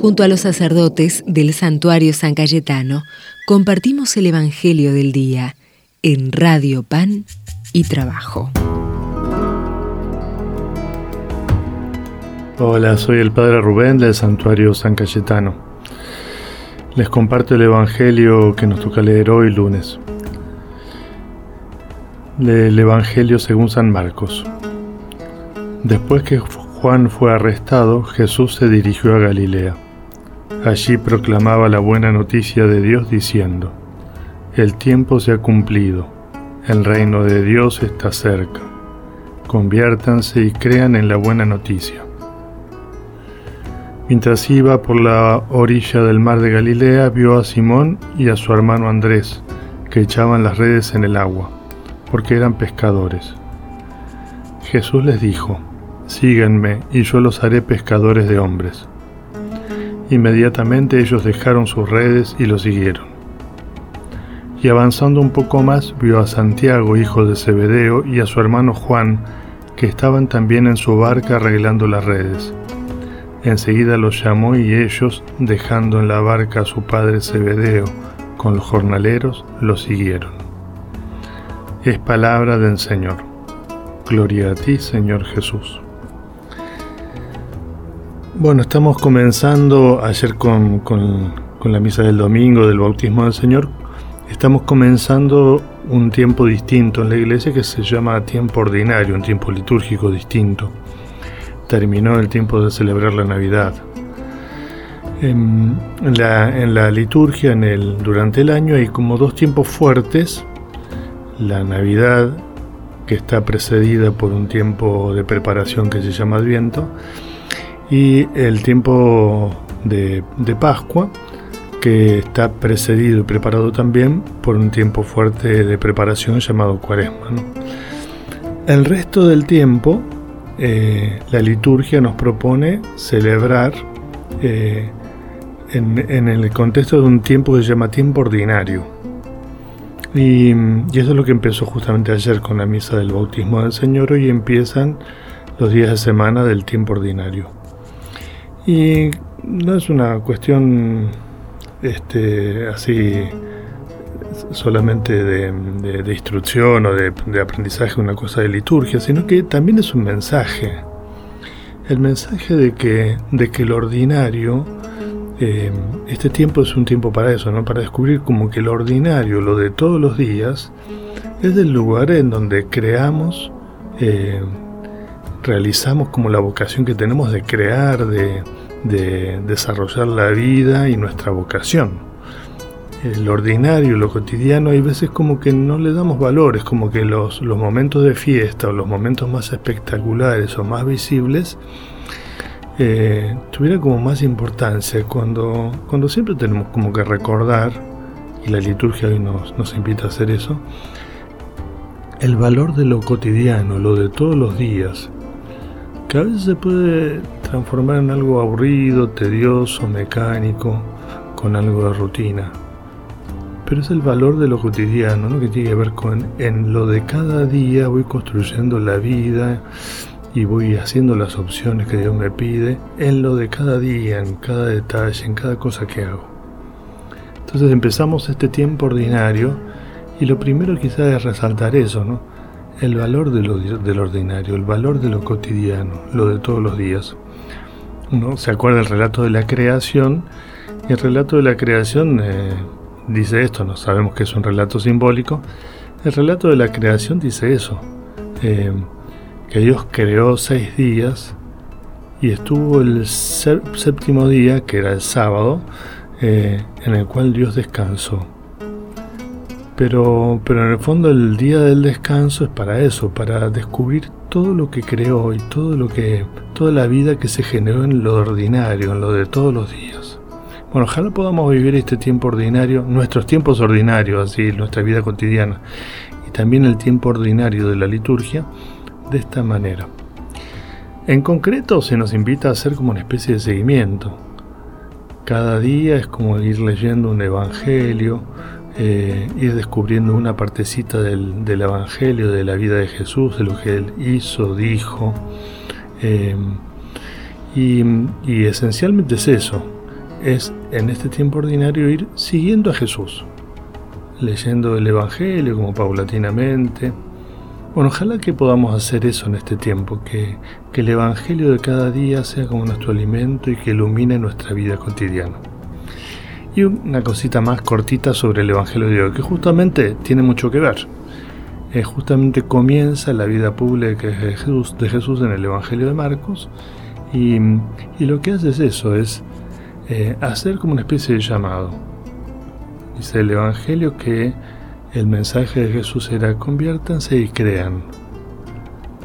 Junto a los sacerdotes del santuario San Cayetano, compartimos el Evangelio del Día en Radio Pan y Trabajo. Hola, soy el Padre Rubén del Santuario San Cayetano. Les comparto el Evangelio que nos toca leer hoy lunes. El Evangelio según San Marcos. Después que Juan fue arrestado, Jesús se dirigió a Galilea. Allí proclamaba la buena noticia de Dios diciendo, El tiempo se ha cumplido, el reino de Dios está cerca. Conviértanse y crean en la buena noticia. Mientras iba por la orilla del mar de Galilea, vio a Simón y a su hermano Andrés, que echaban las redes en el agua, porque eran pescadores. Jesús les dijo, Síguenme y yo los haré pescadores de hombres. Inmediatamente ellos dejaron sus redes y lo siguieron. Y avanzando un poco más vio a Santiago, hijo de Zebedeo, y a su hermano Juan, que estaban también en su barca arreglando las redes. Enseguida los llamó y ellos, dejando en la barca a su padre Zebedeo con los jornaleros, lo siguieron. Es palabra del Señor. Gloria a ti, Señor Jesús. Bueno, estamos comenzando ayer con, la misa del domingo del bautismo del Señor. Estamos comenzando un tiempo distinto en la iglesia que se llama tiempo ordinario, un tiempo litúrgico distinto. Terminó el tiempo de celebrar la Navidad. En, la, liturgia, en el, durante el año, hay como dos tiempos fuertes. La Navidad, que está precedida por un tiempo de preparación que se llama Adviento, y el tiempo de, Pascua, que está precedido y preparado también por un tiempo fuerte de preparación llamado Cuaresma. El resto del tiempo, eh, la liturgia nos propone celebrar eh, en, el contexto de un tiempo que se llama tiempo ordinario. Y, y, eso es lo que empezó justamente ayer con la misa del bautismo del Señor. Hoy empiezan los días de semana del tiempo ordinario. Y no es una cuestión este, así solamente de, instrucción o de, aprendizaje, una cosa de liturgia, sino que también es un mensaje. El mensaje de que, de que el ordinario, eh, este tiempo es un tiempo para eso, ¿no? para descubrir como que el ordinario, lo de todos los días, es el lugar en donde creamos, eh, realizamos como la vocación que tenemos de crear, de, de desarrollar la vida y nuestra vocación. El ordinario, lo cotidiano, hay veces como que no le damos valores, como que los, los momentos de fiesta o los momentos más espectaculares o más visibles eh, como más importancia cuando, cuando siempre tenemos como que recordar, y la liturgia hoy nos, nos invita a hacer eso, el valor de lo cotidiano, lo de todos los días, que a veces se puede transformar en algo aburrido, tedioso, mecánico, con algo de rutina. Pero es el valor de lo cotidiano, ¿no? que tiene que ver con en lo de cada día voy construyendo la vida y voy haciendo las opciones que Dios me pide, en lo de cada día, en cada detalle, en cada cosa que hago. Entonces empezamos este tiempo ordinario y lo primero quizás es resaltar eso, ¿no? El valor de lo, del ordinario, el valor de lo cotidiano, lo de todos los días. Uno se acuerda el relato de la creación y el relato de la creación eh, dice esto, no sabemos que es un relato simbólico. El relato de la creación dice eso, eh, que Dios creó seis días y estuvo el séptimo día, que era el sábado, eh, en el cual Dios descansó. Pero, pero en el fondo el día del descanso es para eso, para descubrir todo lo que creó y todo lo que, toda la vida que se generó en lo ordinario, en lo de todos los días. Bueno, ojalá podamos vivir este tiempo ordinario, nuestros tiempos ordinarios, así, nuestra vida cotidiana, y también el tiempo ordinario de la liturgia, de esta manera. En concreto se nos invita a hacer como una especie de seguimiento. Cada día es como ir leyendo un evangelio, eh, ir descubriendo una partecita del, Evangelio, de la vida de Jesús, de lo que Él hizo, dijo. Eh, y, esencialmente es eso, es en este tiempo ordinario ir siguiendo a Jesús, leyendo el Evangelio como paulatinamente. Bueno, ojalá que podamos hacer eso en este tiempo, que, que el Evangelio de cada día sea como nuestro alimento y que ilumine nuestra vida cotidiana. Y una cosita más cortita sobre el Evangelio de hoy, que justamente tiene mucho que ver. Eh, justamente comienza la vida pública de Jesús, de Jesús en el Evangelio de Marcos y, y lo que hace es eso, es eh, hacer como una especie de llamado. Dice el Evangelio que el mensaje de Jesús era conviértanse y crean.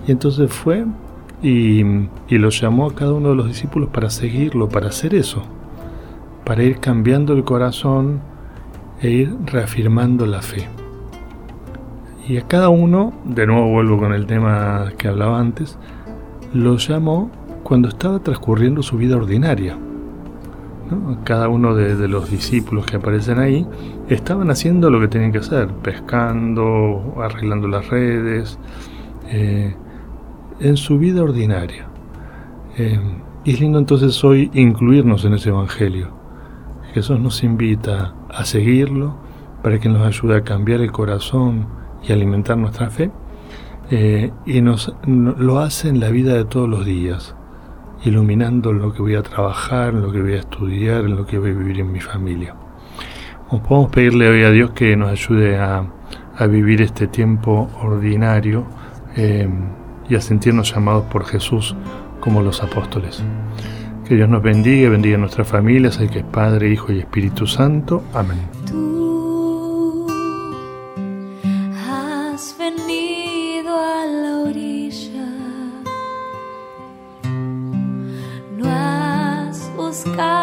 Y entonces fue y, y los llamó a cada uno de los discípulos para seguirlo, para hacer eso, para ir cambiando el corazón e ir reafirmando la fe. Y a cada uno, de nuevo vuelvo con el tema que hablaba antes, lo llamó cuando estaba transcurriendo su vida ordinaria. Cada uno de, los discípulos que aparecen ahí estaban haciendo lo que tenían que hacer, pescando, arreglando las redes, eh, en su vida ordinaria. Eh, y es lindo entonces hoy incluirnos en ese Evangelio. Jesús nos invita a seguirlo para que nos ayude a cambiar el corazón y alimentar nuestra fe. Eh, y nos lo hace en la vida de todos los días iluminando lo que voy a trabajar, en lo que voy a estudiar, en lo que voy a vivir en mi familia. podemos pedirle hoy a Dios que nos ayude a, vivir este tiempo ordinario eh, y a sentirnos llamados por Jesús como los apóstoles que Dios nos bendiga, bendiga a nuestras familias, al que es Padre, Hijo y Espíritu Santo. Amén. Tú has venido a la orilla, no has buscado.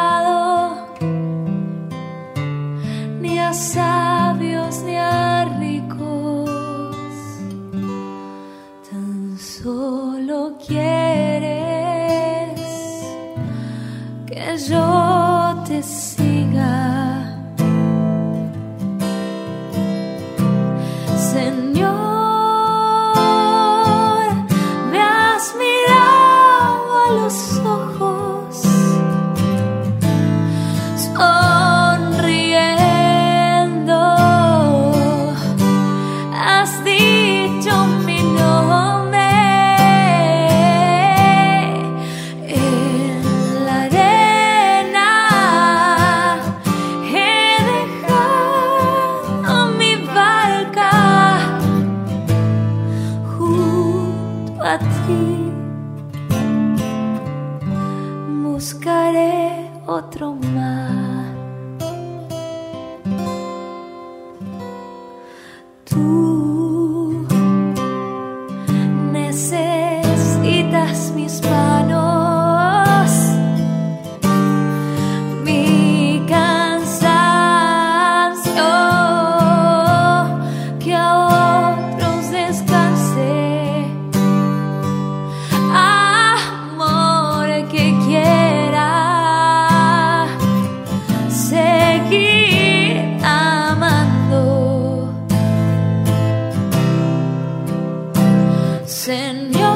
ζώτες Senor.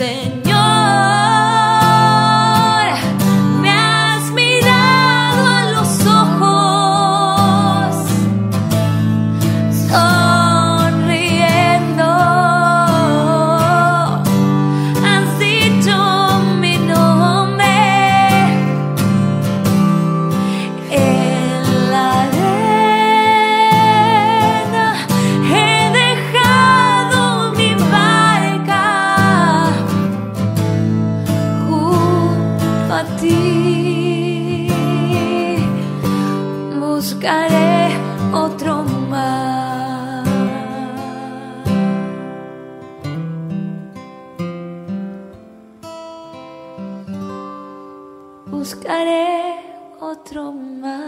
send buscaré otro más.